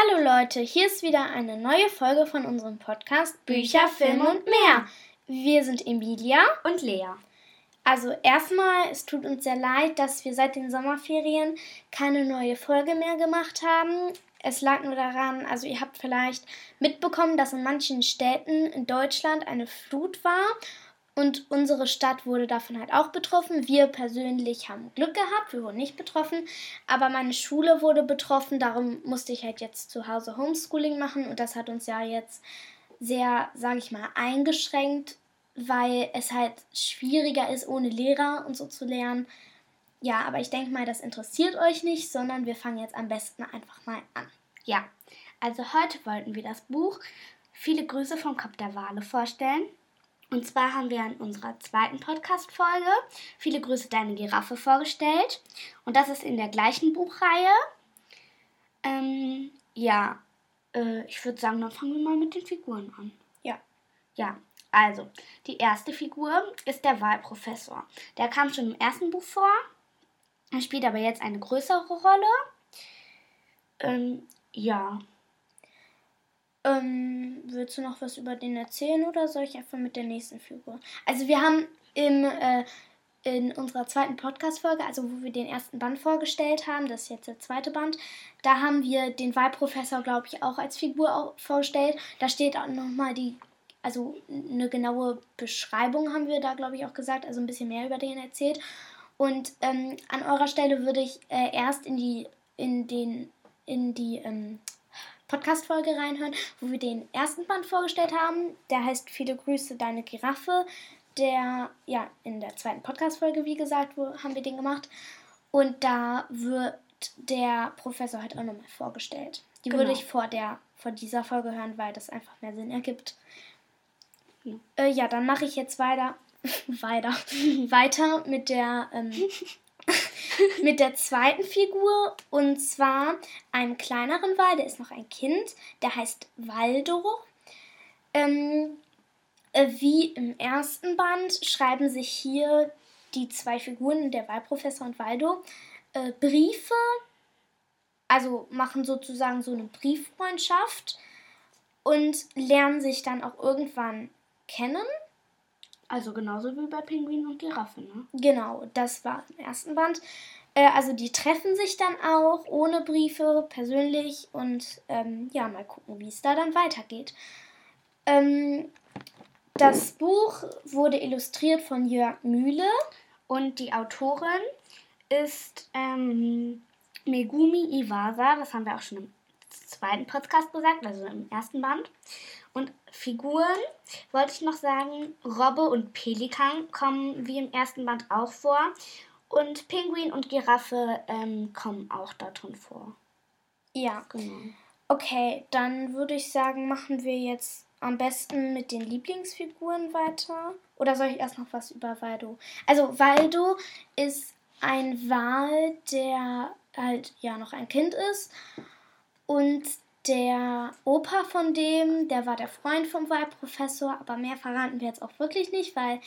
Hallo Leute, hier ist wieder eine neue Folge von unserem Podcast Bücher, Filme und mehr. Wir sind Emilia und Lea. Also erstmal, es tut uns sehr leid, dass wir seit den Sommerferien keine neue Folge mehr gemacht haben. Es lag nur daran, also ihr habt vielleicht mitbekommen, dass in manchen Städten in Deutschland eine Flut war und unsere Stadt wurde davon halt auch betroffen. Wir persönlich haben Glück gehabt, wir wurden nicht betroffen. Aber meine Schule wurde betroffen, darum musste ich halt jetzt zu Hause Homeschooling machen. Und das hat uns ja jetzt sehr, sage ich mal, eingeschränkt, weil es halt schwieriger ist, ohne Lehrer und so zu lernen. Ja, aber ich denke mal, das interessiert euch nicht, sondern wir fangen jetzt am besten einfach mal an. Ja, also heute wollten wir das Buch Viele Grüße vom Kopf der Wale vorstellen. Und zwar haben wir in unserer zweiten Podcast-Folge Viele Grüße deine Giraffe vorgestellt. Und das ist in der gleichen Buchreihe. Ähm, ja, äh, ich würde sagen, dann fangen wir mal mit den Figuren an. Ja. Ja, also, die erste Figur ist der Wahlprofessor. Der kam schon im ersten Buch vor. Er spielt aber jetzt eine größere Rolle. Ähm, ja, ähm, willst du noch was über den erzählen oder soll ich einfach mit der nächsten Figur? Also wir haben im, äh, in unserer zweiten Podcast-Folge, also wo wir den ersten Band vorgestellt haben, das ist jetzt der zweite Band, da haben wir den Wahlprofessor, glaube ich, auch als Figur vorgestellt. Da steht auch nochmal die, also eine genaue Beschreibung haben wir da, glaube ich, auch gesagt, also ein bisschen mehr über den erzählt. Und ähm, an eurer Stelle würde ich äh, erst in die, in den, in die, ähm, Podcast-Folge reinhören, wo wir den ersten Band vorgestellt haben. Der heißt Viele Grüße, deine Giraffe. Der, ja, in der zweiten Podcast-Folge, wie gesagt, wo, haben wir den gemacht. Und da wird der Professor halt auch nochmal vorgestellt. Die genau. würde ich vor, der, vor dieser Folge hören, weil das einfach mehr Sinn ergibt. Ja, äh, ja dann mache ich jetzt weiter, weiter, weiter mit der ähm, mit der zweiten Figur und zwar einem kleineren Wal, der ist noch ein Kind, der heißt Waldo. Ähm, äh, wie im ersten Band schreiben sich hier die zwei Figuren, der Wahlprofessor und Waldo, äh, Briefe, also machen sozusagen so eine Brieffreundschaft und lernen sich dann auch irgendwann kennen. Also genauso wie bei Pinguin und Giraffe, ne? Genau, das war im ersten Band. Äh, also die treffen sich dann auch ohne Briefe, persönlich und ähm, ja, mal gucken, wie es da dann weitergeht. Ähm, das Buch wurde illustriert von Jörg Mühle. Und die Autorin ist ähm, Megumi Iwasa, das haben wir auch schon im zweiten Podcast gesagt, also im ersten Band. Und Figuren wollte ich noch sagen, Robbe und Pelikan kommen wie im ersten Band auch vor. Und Pinguin und Giraffe ähm, kommen auch darin vor. Ja. Genau. Okay, dann würde ich sagen, machen wir jetzt am besten mit den Lieblingsfiguren weiter. Oder soll ich erst noch was über Waldo? Also Waldo ist ein Wal, der halt ja noch ein Kind ist. Und der Opa von dem, der war der Freund vom Wahlprofessor, aber mehr verraten wir jetzt auch wirklich nicht, weil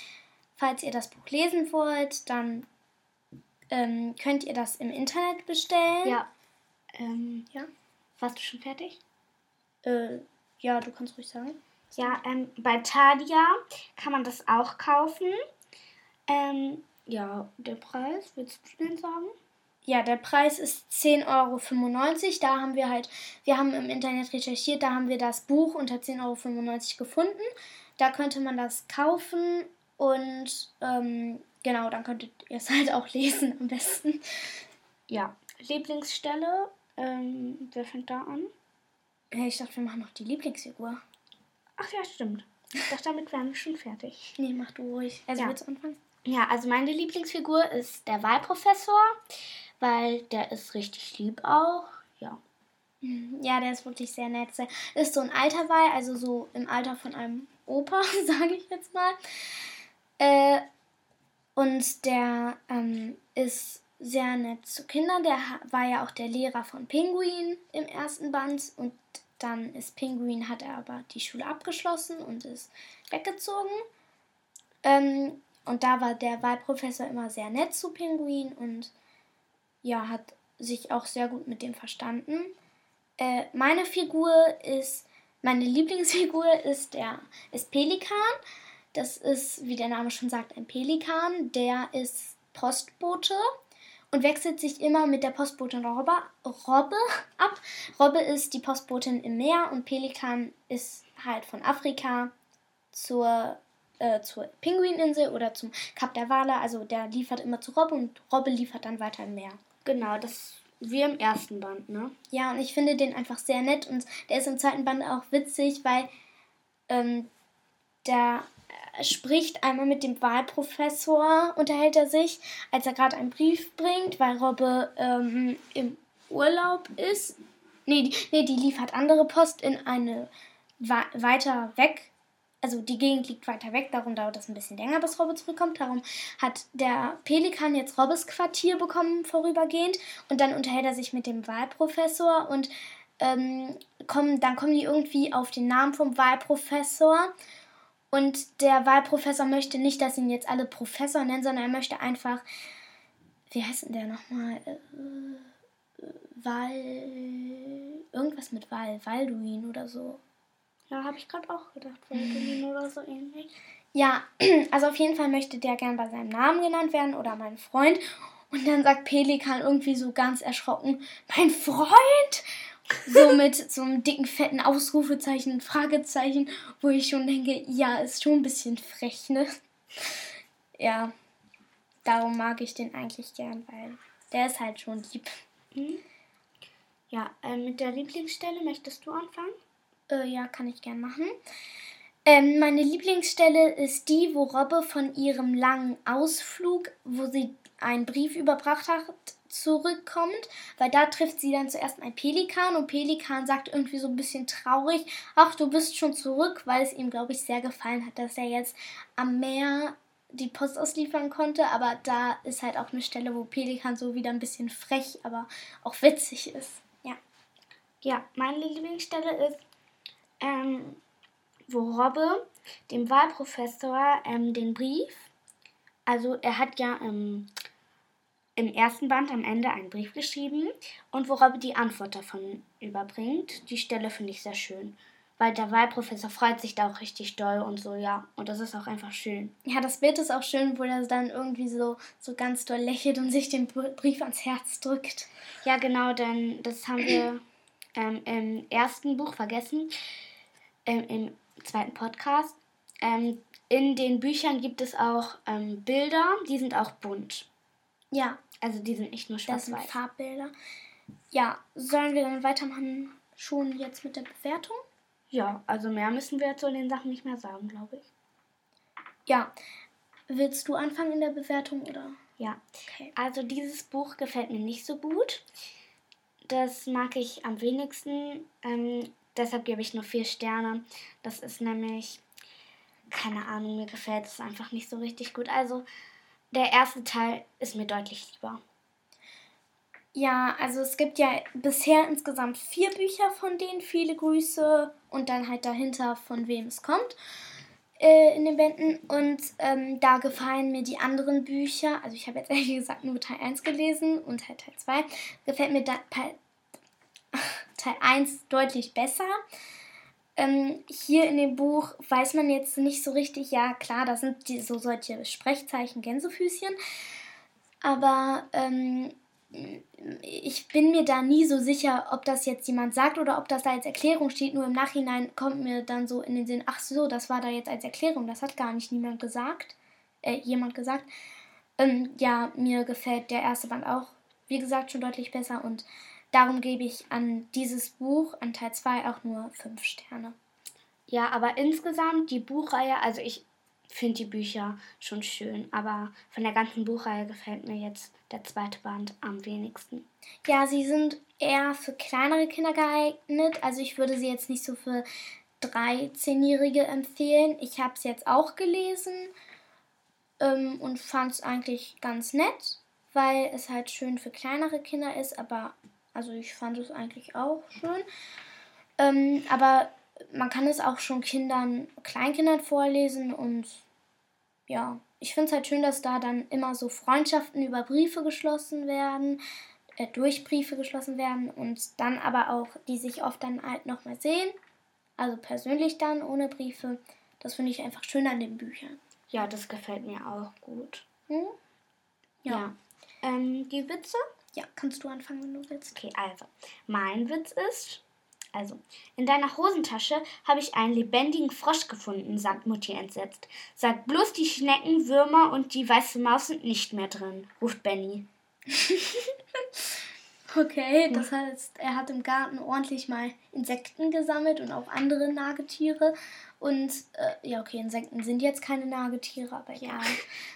falls ihr das Buch lesen wollt, dann ähm, könnt ihr das im Internet bestellen. Ja. Ähm, ja. Warst du schon fertig? Äh, ja, du kannst ruhig sagen. Ja, ähm, bei Tadia kann man das auch kaufen. Ähm, ja, der Preis, willst du den sagen? Ja, der Preis ist 10,95 Euro. Da haben wir halt, wir haben im Internet recherchiert, da haben wir das Buch unter 10,95 Euro gefunden. Da könnte man das kaufen und ähm, genau, dann könntet ihr es halt auch lesen am besten. Ja, Lieblingsstelle, ähm, wer fängt da an? Ich dachte, wir machen noch die Lieblingsfigur. Ach ja, stimmt. Ich dachte, damit wären wir schon fertig. Nee, mach du ruhig. Also ja. willst du anfangen? Ja, also meine Lieblingsfigur ist der Wahlprofessor, weil der ist richtig lieb auch. Ja. Ja, der ist wirklich sehr nett. Ist so ein alter Wal, also so im Alter von einem Opa, sage ich jetzt mal. Äh, und der ähm, ist sehr nett zu Kindern. Der war ja auch der Lehrer von Pinguin im ersten Band und dann ist Pinguin, hat er aber die Schule abgeschlossen und ist weggezogen. Ähm, und da war der Wahlprofessor immer sehr nett zu Pinguin und ja, hat sich auch sehr gut mit dem verstanden. Äh, meine Figur ist, meine Lieblingsfigur ist der ist Pelikan. Das ist, wie der Name schon sagt, ein Pelikan. Der ist Postbote und wechselt sich immer mit der Postbotin Robbe, Robbe ab. Robbe ist die Postbotin im Meer und Pelikan ist halt von Afrika zur, äh, zur Pinguininsel oder zum Kap der Wale. Also der liefert immer zu Robbe und Robbe liefert dann weiter im Meer. Genau, das wie im ersten Band, ne? Ja, und ich finde den einfach sehr nett und der ist im zweiten Band auch witzig, weil ähm, der spricht einmal mit dem Wahlprofessor, unterhält er sich, als er gerade einen Brief bringt, weil Robbe ähm, im Urlaub ist. Nee die, nee, die liefert andere Post in eine weiter weg. Also die Gegend liegt weiter weg, darum dauert es ein bisschen länger, bis Robbe zurückkommt. Darum hat der Pelikan jetzt Robbes Quartier bekommen, vorübergehend. Und dann unterhält er sich mit dem Wahlprofessor und ähm, kommen, dann kommen die irgendwie auf den Namen vom Wahlprofessor. Und der Wahlprofessor möchte nicht, dass ihn jetzt alle Professor nennen, sondern er möchte einfach, wie heißt denn der nochmal? Äh, Wal. Irgendwas mit Wal, Walduin oder so. Ja, habe ich gerade auch gedacht, Walduin oder so ähnlich. Ja, also auf jeden Fall möchte der gern bei seinem Namen genannt werden oder mein Freund. Und dann sagt Pelikan irgendwie so ganz erschrocken, mein Freund? so mit so einem dicken, fetten Ausrufezeichen Fragezeichen, wo ich schon denke, ja, ist schon ein bisschen frech, ne? Ja, darum mag ich den eigentlich gern, weil der ist halt schon lieb. Mhm. Ja, äh, mit der Lieblingsstelle möchtest du anfangen? Äh, ja, kann ich gern machen. Ähm, meine Lieblingsstelle ist die, wo Robbe von ihrem langen Ausflug, wo sie einen Brief überbracht hat, zurückkommt, weil da trifft sie dann zuerst ein Pelikan und Pelikan sagt irgendwie so ein bisschen traurig, ach, du bist schon zurück, weil es ihm, glaube ich, sehr gefallen hat, dass er jetzt am Meer die Post ausliefern konnte, aber da ist halt auch eine Stelle, wo Pelikan so wieder ein bisschen frech, aber auch witzig ist. Ja. Ja, meine Lieblingsstelle ist, ähm, wo Robbe dem Wahlprofessor ähm, den Brief, also er hat ja ähm, im ersten Band am Ende einen Brief geschrieben und worauf die Antwort davon überbringt. Die Stelle finde ich sehr schön. Weil der Wahlprofessor freut sich da auch richtig doll und so, ja. Und das ist auch einfach schön. Ja, das Bild ist auch schön, wo er dann irgendwie so, so ganz doll lächelt und sich den Brief ans Herz drückt. Ja, genau, denn das haben wir ähm, im ersten Buch vergessen, ähm, im zweiten Podcast. Ähm, in den Büchern gibt es auch ähm, Bilder, die sind auch bunt. Ja. Also die sind nicht nur schwarz-weiß. Das sind Farbbilder. Ja, sollen wir dann weitermachen schon jetzt mit der Bewertung? Ja, also mehr müssen wir zu den Sachen nicht mehr sagen, glaube ich. Ja. Willst du anfangen in der Bewertung oder? Ja. Okay. Also dieses Buch gefällt mir nicht so gut. Das mag ich am wenigsten. Ähm, deshalb gebe ich nur vier Sterne. Das ist nämlich, keine Ahnung, mir gefällt es einfach nicht so richtig gut. Also der erste Teil ist mir deutlich lieber. Ja, also es gibt ja bisher insgesamt vier Bücher von denen, viele Grüße und dann halt dahinter, von wem es kommt äh, in den Bänden. Und ähm, da gefallen mir die anderen Bücher, also ich habe jetzt ehrlich gesagt nur Teil 1 gelesen und halt Teil 2, gefällt mir da, Teil 1 deutlich besser. Ähm, hier in dem Buch weiß man jetzt nicht so richtig, ja klar, da sind die, so solche Sprechzeichen, Gänsefüßchen, aber ähm, ich bin mir da nie so sicher, ob das jetzt jemand sagt oder ob das da als Erklärung steht. Nur im Nachhinein kommt mir dann so in den Sinn, ach so, das war da jetzt als Erklärung, das hat gar nicht niemand gesagt, äh, jemand gesagt. Ähm, ja, mir gefällt der erste Band auch, wie gesagt, schon deutlich besser und Darum gebe ich an dieses Buch, an Teil 2, auch nur 5 Sterne. Ja, aber insgesamt die Buchreihe, also ich finde die Bücher schon schön, aber von der ganzen Buchreihe gefällt mir jetzt der zweite Band am wenigsten. Ja, sie sind eher für kleinere Kinder geeignet. Also ich würde sie jetzt nicht so für 13-Jährige empfehlen. Ich habe es jetzt auch gelesen ähm, und fand es eigentlich ganz nett, weil es halt schön für kleinere Kinder ist, aber also ich fand es eigentlich auch schön. Ähm, aber man kann es auch schon Kindern, Kleinkindern vorlesen und ja, ich finde es halt schön, dass da dann immer so Freundschaften über Briefe geschlossen werden. äh, durch Briefe geschlossen werden und dann aber auch, die sich oft dann halt nochmal sehen. Also persönlich dann, ohne Briefe. Das finde ich einfach schön an den Büchern. Ja, das gefällt mir auch gut. Hm? Ja. ja. Ähm, die Witze? Ja, kannst du anfangen, wenn du willst. Okay, also, mein Witz ist, also, in deiner Hosentasche habe ich einen lebendigen Frosch gefunden, sagt Mutti entsetzt. Sag bloß, die Schnecken, Würmer und die weiße Maus sind nicht mehr drin, ruft Benny. okay, das heißt, er hat im Garten ordentlich mal Insekten gesammelt und auch andere Nagetiere. Und äh, ja, okay, Insekten sind jetzt keine Nagetiere, aber ja.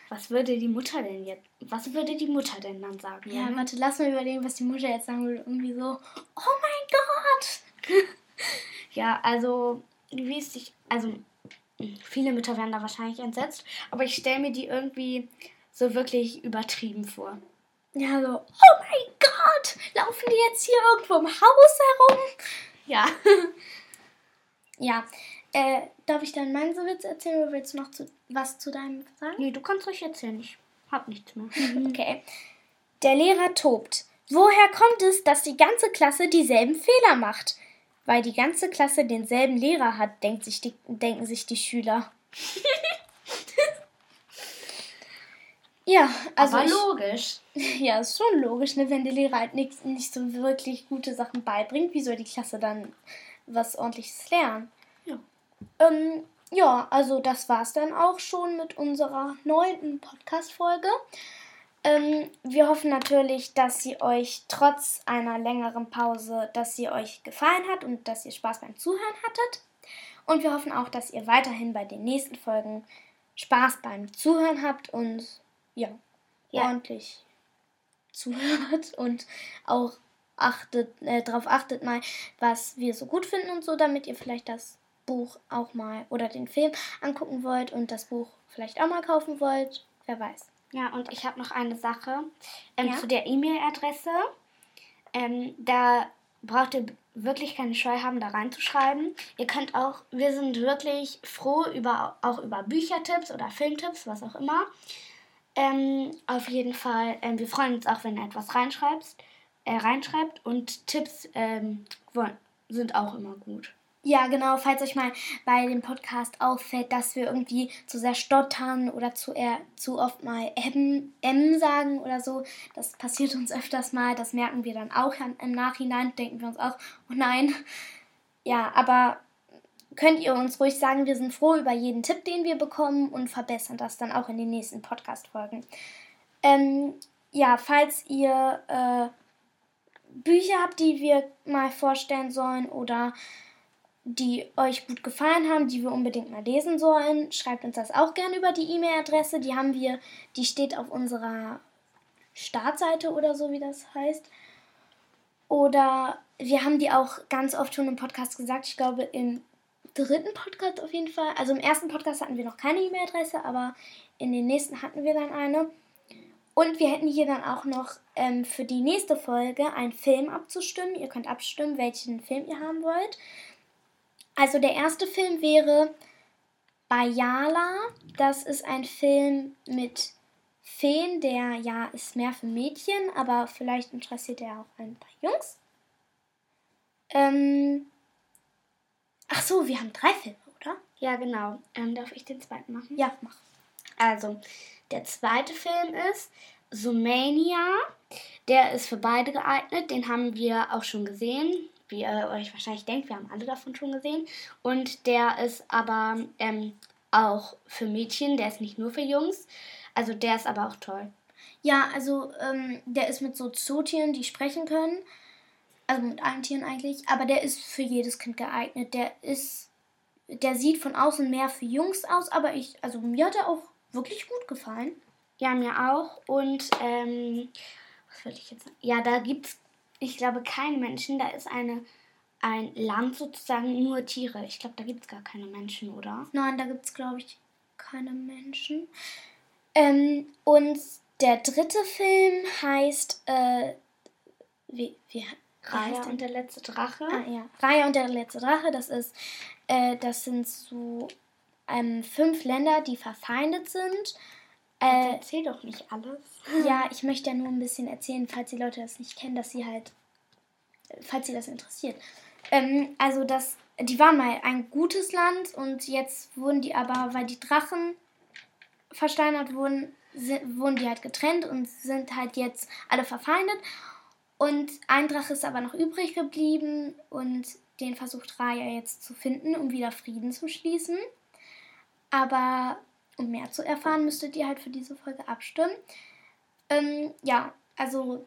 Was würde die Mutter denn jetzt, was würde die Mutter denn dann sagen? Ja, warte, lass mal überlegen, was die Mutter jetzt sagen würde. Irgendwie so, oh mein Gott! ja, also, wie es sich, also, viele Mütter werden da wahrscheinlich entsetzt, aber ich stelle mir die irgendwie so wirklich übertrieben vor. Ja, so, oh mein Gott, laufen die jetzt hier irgendwo im Haus herum? Ja. ja, äh, darf ich dann meinen Witz erzählen oder willst du noch zu, was zu deinem sagen? Nee, du kannst ruhig erzählen. Ich hab nichts mehr. okay. Der Lehrer tobt. Woher kommt es, dass die ganze Klasse dieselben Fehler macht? Weil die ganze Klasse denselben Lehrer hat, denkt sich die, denken sich die Schüler. ja, also. Aber ich, logisch. Ja, ist schon logisch, ne? wenn der Lehrer halt nicht, nicht so wirklich gute Sachen beibringt, wie soll die Klasse dann was ordentliches lernen? Ähm, ja, also das war's dann auch schon mit unserer neunten Podcast-Folge. Ähm, wir hoffen natürlich, dass sie euch trotz einer längeren Pause, dass sie euch gefallen hat und dass ihr Spaß beim Zuhören hattet. Und wir hoffen auch, dass ihr weiterhin bei den nächsten Folgen Spaß beim Zuhören habt und ja, ja. ordentlich zuhört und auch achtet, äh, darauf achtet mal, was wir so gut finden und so, damit ihr vielleicht das Buch auch mal oder den Film angucken wollt und das Buch vielleicht auch mal kaufen wollt. Wer weiß. Ja, und ich habe noch eine Sache ähm, ja? zu der E-Mail-Adresse. Ähm, da braucht ihr wirklich keine Scheu haben, da reinzuschreiben. Ihr könnt auch, wir sind wirklich froh über auch über Büchertipps oder Filmtipps, was auch immer. Ähm, auf jeden Fall, ähm, wir freuen uns auch, wenn ihr etwas reinschreibt, äh, reinschreibt und Tipps ähm, sind auch immer gut. Ja, genau, falls euch mal bei dem Podcast auffällt, dass wir irgendwie zu sehr stottern oder zu, eher, zu oft mal M, M sagen oder so, das passiert uns öfters mal, das merken wir dann auch im Nachhinein, denken wir uns auch, oh nein. Ja, aber könnt ihr uns ruhig sagen, wir sind froh über jeden Tipp, den wir bekommen und verbessern das dann auch in den nächsten Podcast-Folgen. Ähm, ja, falls ihr äh, Bücher habt, die wir mal vorstellen sollen oder die euch gut gefallen haben, die wir unbedingt mal lesen sollen, schreibt uns das auch gerne über die E-Mail-Adresse. Die haben wir, die steht auf unserer Startseite oder so, wie das heißt. Oder wir haben die auch ganz oft schon im Podcast gesagt. Ich glaube, im dritten Podcast auf jeden Fall. Also im ersten Podcast hatten wir noch keine E-Mail-Adresse, aber in den nächsten hatten wir dann eine. Und wir hätten hier dann auch noch ähm, für die nächste Folge einen Film abzustimmen. Ihr könnt abstimmen, welchen Film ihr haben wollt. Also der erste Film wäre Bayala. Das ist ein Film mit Feen, der ja ist mehr für Mädchen, aber vielleicht interessiert er auch ein paar Jungs. Ähm Ach so, wir haben drei Filme, oder? Ja, genau. Ähm, darf ich den zweiten machen? Ja, mach. Also, der zweite Film ist Sumania. Der ist für beide geeignet. Den haben wir auch schon gesehen wie ihr euch wahrscheinlich denkt, wir haben alle davon schon gesehen. Und der ist aber ähm, auch für Mädchen, der ist nicht nur für Jungs. Also der ist aber auch toll. Ja, also ähm, der ist mit so Zootieren, die sprechen können. Also mit allen Tieren eigentlich. Aber der ist für jedes Kind geeignet. Der ist, der sieht von außen mehr für Jungs aus, aber ich, also mir hat er auch wirklich gut gefallen. Ja, mir auch. Und ähm, was würde ich jetzt sagen? Ja, da gibt es ich glaube, kein Menschen. Da ist eine, ein Land sozusagen nur Tiere. Ich glaube, da gibt es gar keine Menschen, oder? Nein, da gibt es, glaube ich, keine Menschen. Ähm, und der dritte Film heißt, äh, wie, wie Raya und der letzte Drache. Ah, ja. Raya und der letzte Drache, das ist, äh, das sind so ähm, fünf Länder, die verfeindet sind. Äh, erzähl doch nicht alles. ja, ich möchte ja nur ein bisschen erzählen, falls die Leute das nicht kennen, dass sie halt, falls sie das interessiert. Ähm, also das, die waren mal ein gutes Land und jetzt wurden die aber, weil die Drachen versteinert wurden, sind, wurden die halt getrennt und sind halt jetzt alle verfeindet. Und ein Drache ist aber noch übrig geblieben und den versucht Raya jetzt zu finden, um wieder Frieden zu schließen. Aber um mehr zu erfahren, müsstet ihr halt für diese Folge abstimmen. Ähm, ja, also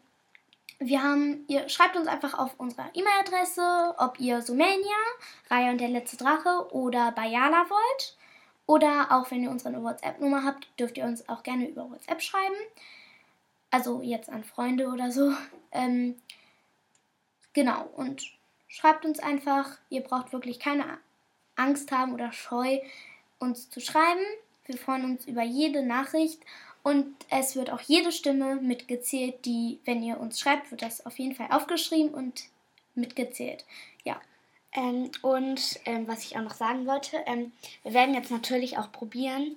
wir haben, ihr schreibt uns einfach auf unserer E-Mail-Adresse, ob ihr Sumania, Raya und der letzte Drache oder Bayala wollt. Oder auch wenn ihr unsere WhatsApp-Nummer habt, dürft ihr uns auch gerne über WhatsApp schreiben. Also jetzt an Freunde oder so. Ähm, genau, und schreibt uns einfach. Ihr braucht wirklich keine Angst haben oder Scheu, uns zu schreiben. Wir freuen uns über jede Nachricht und es wird auch jede Stimme mitgezählt, die, wenn ihr uns schreibt, wird das auf jeden Fall aufgeschrieben und mitgezählt. Ja. Ähm, und ähm, was ich auch noch sagen wollte, ähm, wir werden jetzt natürlich auch probieren,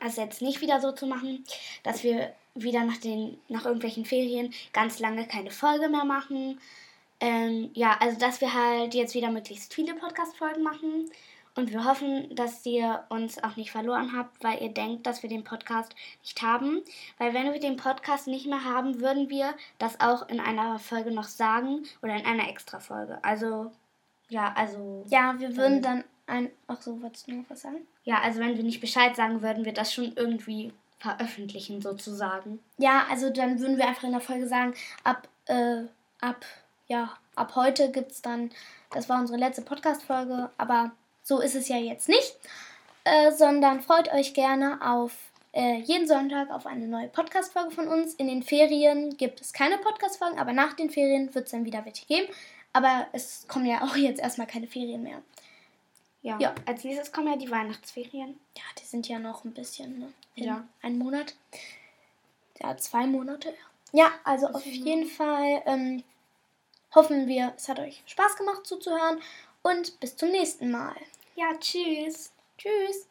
also jetzt nicht wieder so zu machen, dass wir wieder nach, den, nach irgendwelchen Ferien ganz lange keine Folge mehr machen. Ähm, ja, also dass wir halt jetzt wieder möglichst viele Podcast-Folgen machen. Und wir hoffen, dass ihr uns auch nicht verloren habt, weil ihr denkt, dass wir den Podcast nicht haben. Weil wenn wir den Podcast nicht mehr haben, würden wir das auch in einer Folge noch sagen oder in einer extra Folge. Also, ja, also. Ja, wir würden dann ein. Ach so, wolltest du noch was sagen? Ja, also wenn wir nicht Bescheid sagen, würden wir das schon irgendwie veröffentlichen sozusagen. Ja, also dann würden wir einfach in der Folge sagen, ab, äh, ab, ja, ab heute gibt es dann, das war unsere letzte Podcast-Folge, aber so ist es ja jetzt nicht, äh, sondern freut euch gerne auf äh, jeden Sonntag auf eine neue Podcast-Folge von uns. In den Ferien gibt es keine Podcast-Folgen, aber nach den Ferien wird es dann wieder welche geben. Aber es kommen ja auch jetzt erstmal keine Ferien mehr. Ja. ja. Als nächstes kommen ja die Weihnachtsferien. Ja, die sind ja noch ein bisschen, ne? In ja. Ein Monat. Ja, zwei Monate. Ja, also auf jeden Fall ähm, hoffen wir, es hat euch Spaß gemacht zuzuhören und bis zum nächsten Mal. Ja, tschüss. Tschüss.